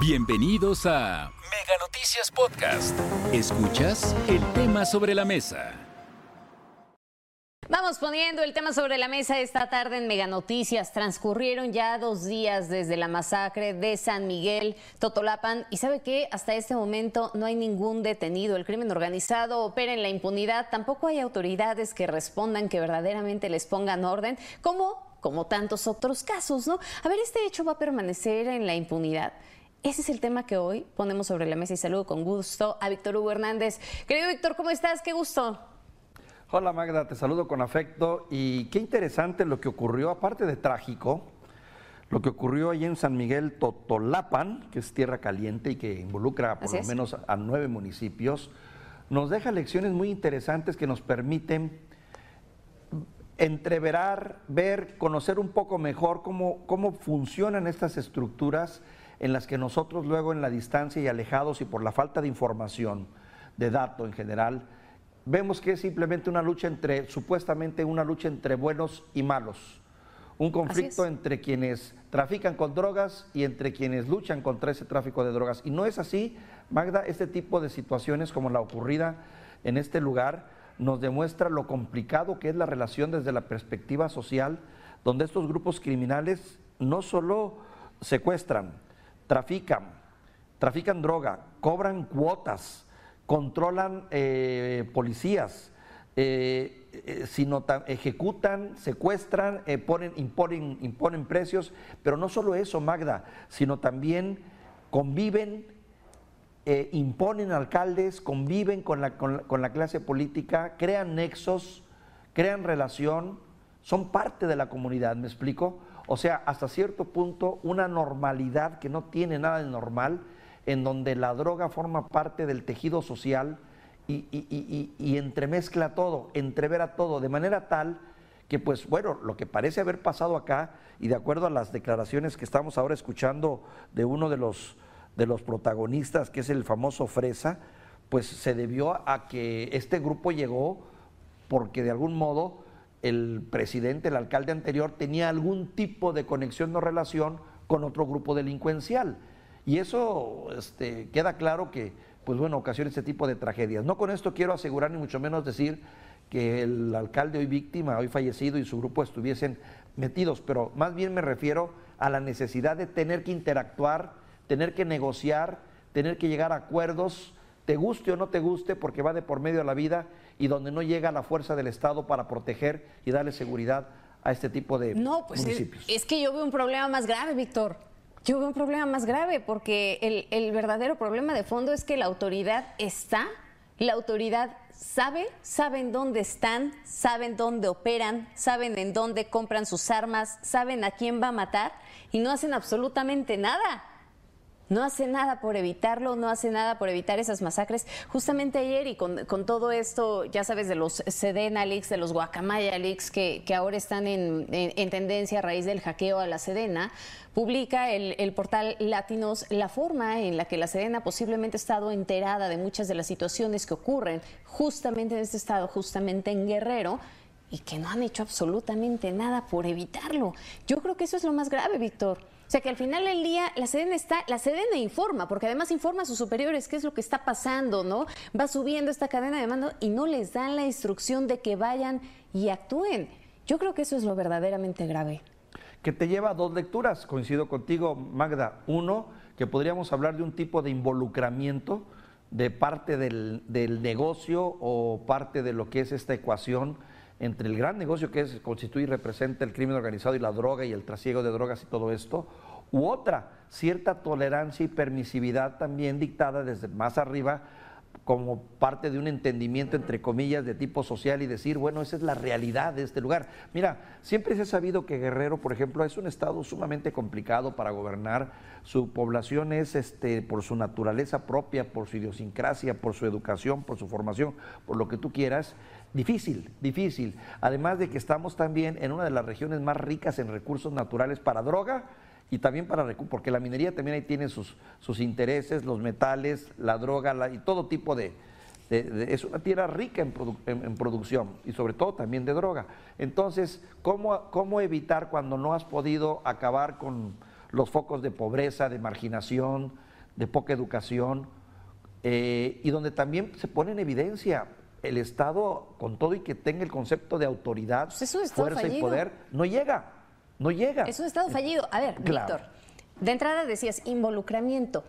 Bienvenidos a Mega Noticias Podcast. Escuchas el tema sobre la mesa. Vamos poniendo el tema sobre la mesa esta tarde en Mega Noticias. Transcurrieron ya dos días desde la masacre de San Miguel, Totolapan, y sabe que hasta este momento no hay ningún detenido. El crimen organizado opera en la impunidad. Tampoco hay autoridades que respondan, que verdaderamente les pongan orden, como como tantos otros casos, ¿no? A ver, este hecho va a permanecer en la impunidad. Ese es el tema que hoy ponemos sobre la mesa y saludo con gusto a Víctor Hugo Hernández. Querido Víctor, ¿cómo estás? Qué gusto. Hola Magda, te saludo con afecto y qué interesante lo que ocurrió, aparte de trágico, lo que ocurrió allí en San Miguel Totolapan, que es tierra caliente y que involucra por lo menos a nueve municipios, nos deja lecciones muy interesantes que nos permiten entreverar, ver, conocer un poco mejor cómo, cómo funcionan estas estructuras en las que nosotros luego en la distancia y alejados y por la falta de información, de dato en general, vemos que es simplemente una lucha entre, supuestamente una lucha entre buenos y malos. Un conflicto entre quienes trafican con drogas y entre quienes luchan contra ese tráfico de drogas. Y no es así, Magda, este tipo de situaciones como la ocurrida en este lugar nos demuestra lo complicado que es la relación desde la perspectiva social, donde estos grupos criminales no solo secuestran, trafican, trafican droga, cobran cuotas, controlan eh, policías, eh, eh, sino ejecutan, secuestran, ponen, imponen, imponen precios, pero no solo eso, Magda, sino también conviven, imponen alcaldes, conviven con con la clase política, crean nexos, crean relación, son parte de la comunidad, ¿me explico? O sea, hasta cierto punto, una normalidad que no tiene nada de normal, en donde la droga forma parte del tejido social y, entremezcla todo, entrevera todo, de manera tal que, pues bueno, lo que parece haber pasado acá, y de acuerdo a las declaraciones que estamos ahora escuchando de uno de los, de los protagonistas, que es el famoso Fresa, pues se debió a que este grupo llegó porque de algún modo el presidente, el alcalde anterior, tenía algún tipo de conexión o relación con otro grupo delincuencial. Y eso este, queda claro que, pues bueno, ocasiona este tipo de tragedias. No con esto quiero asegurar, ni mucho menos decir que el alcalde hoy víctima, hoy fallecido y su grupo estuviesen metidos, pero más bien me refiero a la necesidad de tener que interactuar, tener que negociar, tener que llegar a acuerdos, te guste o no te guste, porque va de por medio de la vida y donde no llega la fuerza del Estado para proteger y darle seguridad a este tipo de no, pues municipios. Es, que yo veo un problema más grave, Víctor. Yo veo un problema más grave porque el, el verdadero problema de fondo es que la autoridad está, la autoridad sabe, saben dónde están, saben dónde operan, saben en dónde compran sus armas, saben a quién va a matar y no hacen absolutamente nada no hace nada por evitarlo, no hace nada por evitar esas masacres. Justamente ayer y con, todo esto, ya sabes, de los Sedena Leaks, de los Guacamaya Leaks, que, ahora están en, tendencia a raíz del hackeo a la Sedena, publica el, el, portal Latinos la forma en la que la Sedena posiblemente ha estado enterada de muchas de las situaciones que ocurren justamente en este estado, justamente en Guerrero, y que no han hecho absolutamente nada por evitarlo. Yo creo que eso es lo más grave, Víctor. O sea que al final del día la Sedena está, la Sedena informa, porque además informa a sus superiores qué es lo que está pasando, ¿no? Va subiendo esta cadena de mando y no les dan la instrucción de que vayan y actúen. Yo creo que eso es lo verdaderamente grave. Que te lleva a dos lecturas, coincido contigo, Magda. Uno, que podríamos hablar de un tipo de involucramiento de parte del, del negocio o parte de lo que es esta ecuación entre el gran negocio que es, constituye y representa el crimen organizado y la droga y el trasiego de drogas y todo esto, u otra, cierta tolerancia y permisividad también dictada desde más arriba como parte de un entendimiento, entre comillas, de tipo social y decir, bueno, esa es la realidad de este lugar. Mira, siempre se ha sabido que Guerrero, por ejemplo, es un estado sumamente complicado para gobernar. Su población es, este, por su naturaleza propia, por su idiosincrasia, por su educación, por su formación, por lo que tú quieras, Difícil, difícil. Además de que estamos también en una de las regiones más ricas en recursos naturales para droga y también para porque la minería también ahí tiene sus, sus intereses, los metales, la droga y todo tipo de, Es una tierra rica en, en, producción y sobre todo también de droga. Entonces, ¿cómo, ¿cómo evitar cuando no has podido acabar con los focos de pobreza, de marginación, de poca educación, eh, y donde también se pone en evidencia el Estado, con todo y que tenga el concepto de autoridad, pues fuerza y poder, no llega, no llega. Es un Estado fallido. A ver, Víctor, de entrada decías involucramiento.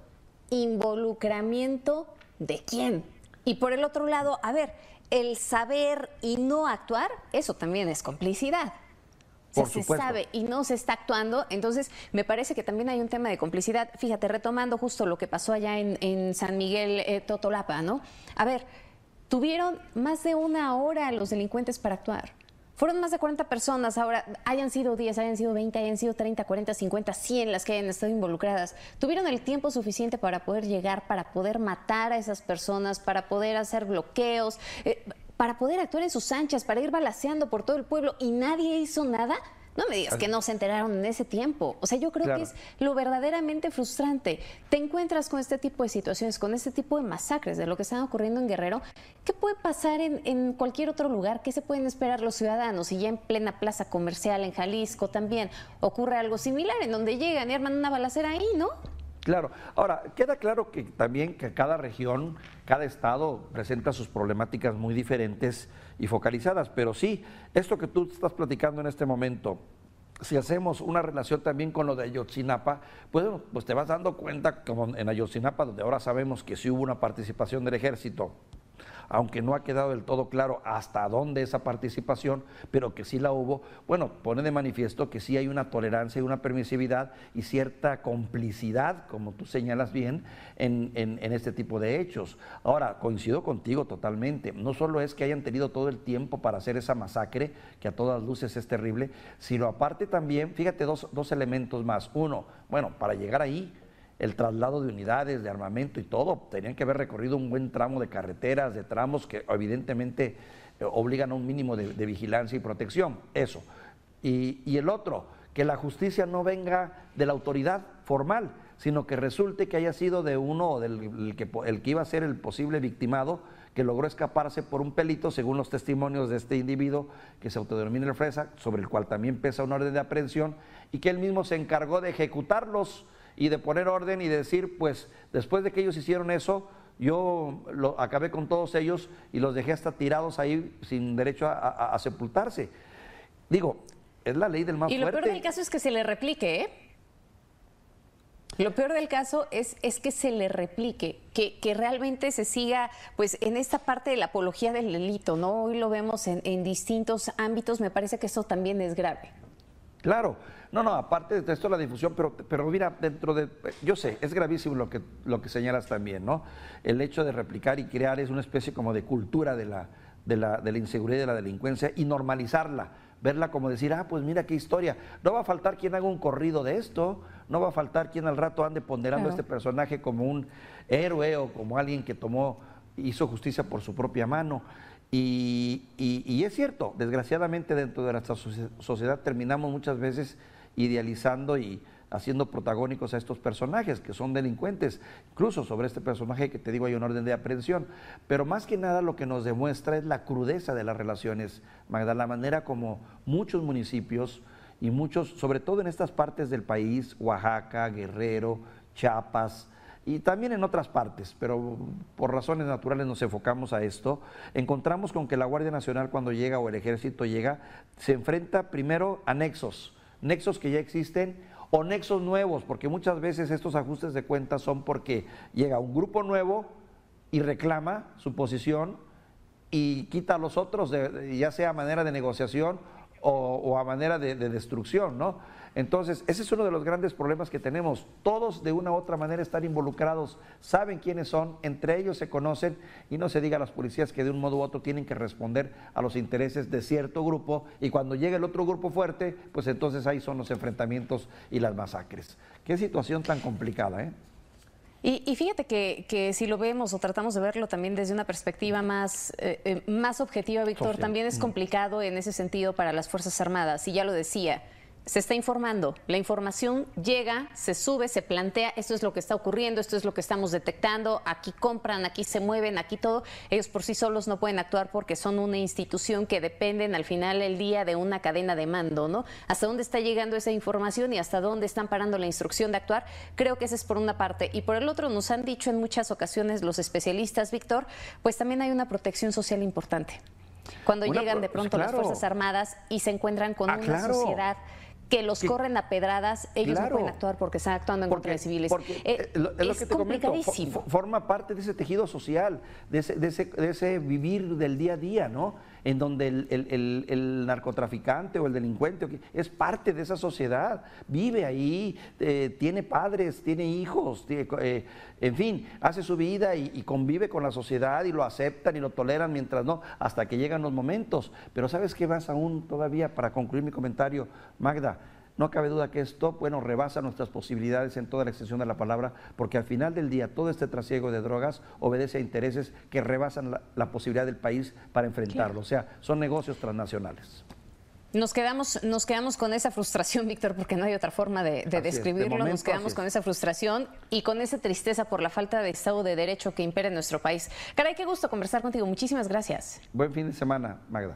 ¿Involucramiento de quién? Y por el otro lado, a ver, el saber y no actuar, eso también es complicidad. se sabe y no se está actuando, entonces me parece que también hay un tema de complicidad. Fíjate, retomando justo lo que pasó allá en, San Miguel eh, Totolapa, ¿no? A ver, tuvieron más de una hora los delincuentes para actuar. Fueron más de 40 personas, ahora hayan sido 10, hayan sido 20, hayan sido 30, 40, 50, 100 las que hayan estado involucradas. Tuvieron el tiempo suficiente para poder llegar, para poder matar a esas personas, para poder hacer bloqueos, eh, para poder actuar en sus anchas, para ir balaseando por todo el pueblo y nadie hizo nada. No me digas que no se enteraron en ese tiempo. O sea, yo creo que es lo verdaderamente frustrante. Te encuentras con este tipo de situaciones, con este tipo de masacres de lo que está ocurriendo en Guerrero. ¿Qué puede pasar en, cualquier otro lugar? ¿Qué se pueden esperar los ciudadanos? Y ya en plena plaza comercial en Jalisco también ocurre algo similar, en donde llegan y arman una balacera ahí, ¿no? Claro. Ahora, queda claro que también que cada región, cada estado presenta sus problemáticas muy diferentes y focalizadas, pero sí, esto que tú estás platicando en este momento, si hacemos una relación también con lo de Ayotzinapa, pues, pues te vas dando cuenta como en Ayotzinapa, donde ahora sabemos que sí hubo una participación del ejército aunque no ha quedado del todo claro hasta dónde esa participación, pero que sí la hubo, bueno, pone de manifiesto que sí hay una tolerancia y una permisividad y cierta complicidad, como tú señalas bien, en, este tipo de hechos. Ahora, coincido contigo totalmente, no solo es que hayan tenido todo el tiempo para hacer esa masacre, que a todas luces es terrible, sino aparte también, fíjate, dos, dos elementos más. Uno, bueno, para llegar ahí, el traslado de unidades, de armamento y todo. Tenían que haber recorrido un buen tramo de carreteras, de tramos que evidentemente eh, obligan a un mínimo de, vigilancia y protección. Eso. Y, el otro, que la justicia no venga de la autoridad formal, sino que resulte que haya sido de uno o del que, el que iba a ser el posible victimado, que logró escaparse por un pelito, según los testimonios de este individuo que se autodenomina el Fresa, sobre el cual también pesa un orden de aprehensión, y que él mismo se encargó de ejecutarlos y de poner orden y decir, pues después de que ellos hicieron eso, yo lo, acabé con todos ellos y los dejé hasta tirados ahí sin derecho a, sepultarse. Digo, es la ley del más fuerte. Y lo peor del caso es que se le replique, ¿eh? Lo peor del caso es, es que se le replique, que, que, realmente se siga pues en esta parte de la apología del delito, ¿no? Hoy lo vemos en, en distintos ámbitos, me parece que eso también es grave. Claro, no, no, aparte de esto la difusión, pero, pero mira, dentro de, yo sé, es gravísimo lo que, lo que señalas también, ¿no? El hecho de replicar y crear es una especie como de cultura de la, de la, de la inseguridad y de la delincuencia y normalizarla, verla como decir, ah, pues mira qué historia, no va a faltar quien haga un corrido de esto, no va a faltar quien al rato ande ponderando a este personaje como un héroe o como alguien que tomó, hizo justicia por su propia mano. Y, es cierto, desgraciadamente dentro de nuestra sociedad terminamos muchas veces idealizando y haciendo protagónicos a estos personajes que son delincuentes, incluso sobre este personaje que te digo hay un orden de aprehensión, pero más que nada lo que nos demuestra es la crudeza de las relaciones, Magda, la manera como muchos municipios y muchos, sobre todo en estas partes del país, Oaxaca, Guerrero, Chiapas, y también en otras partes, pero por razones naturales nos enfocamos a esto, encontramos con que la Guardia Nacional cuando llega o el ejército llega, se enfrenta primero a nexos, nexos que ya existen o nexos nuevos, porque muchas veces estos ajustes de cuentas son porque llega un grupo nuevo y reclama su posición y quita a los otros, ya sea a manera de negociación o, a manera de, de destrucción, ¿no? Entonces, ese es uno de los grandes problemas que tenemos. Todos de una u otra manera están involucrados, saben quiénes son, entre ellos se conocen y no se diga a las policías que de un modo u otro tienen que responder a los intereses de cierto grupo y cuando llega el otro grupo fuerte, pues entonces ahí son los enfrentamientos y las masacres. Qué situación tan complicada, ¿eh? Y, fíjate que, si lo vemos o tratamos de verlo también desde una perspectiva más, eh, eh, más objetiva, Víctor, también es complicado en ese sentido para las Fuerzas Armadas. Y ya lo decía, se está informando, la información llega, se sube, se plantea, esto es lo que está ocurriendo, esto es lo que estamos detectando, aquí compran, aquí se mueven, aquí todo. Ellos por sí solos no pueden actuar porque son una institución que dependen al final del día de una cadena de mando, ¿no? Hasta dónde está llegando esa información y hasta dónde están parando la instrucción de actuar, creo que esa es por una parte. Y por el otro, nos han dicho en muchas ocasiones los especialistas, Víctor, pues también hay una protección social importante. Cuando llegan de pronto las Fuerzas Armadas y se encuentran con ah, una sociedad que los corren a pedradas, ellos no pueden actuar porque están actuando en contra de civiles. Porque, eh, eh, es, lo que te complicadísimo. forma parte de ese tejido social, de ese, de, ese, de ese, vivir del día a día, ¿no? En donde el, narcotraficante o el delincuente es parte de esa sociedad, vive ahí, eh, tiene padres, tiene hijos, en fin, hace su vida y, convive con la sociedad y lo aceptan y lo toleran mientras no, hasta que llegan los momentos. Pero ¿sabes qué más aún todavía para concluir mi comentario, Magda? No cabe duda que esto, bueno, rebasa nuestras posibilidades en toda la extensión de la palabra, porque al final del día todo este trasiego de drogas obedece a intereses que rebasan la, posibilidad del país para enfrentarlo. O sea, son negocios transnacionales. Nos quedamos, nos quedamos con esa frustración, Víctor, porque no hay otra forma de, describirlo. nos quedamos con esa frustración y con esa tristeza por la falta de Estado de Derecho que impera en nuestro país. Caray, qué gusto conversar contigo. Muchísimas gracias. Buen fin de semana, Magda.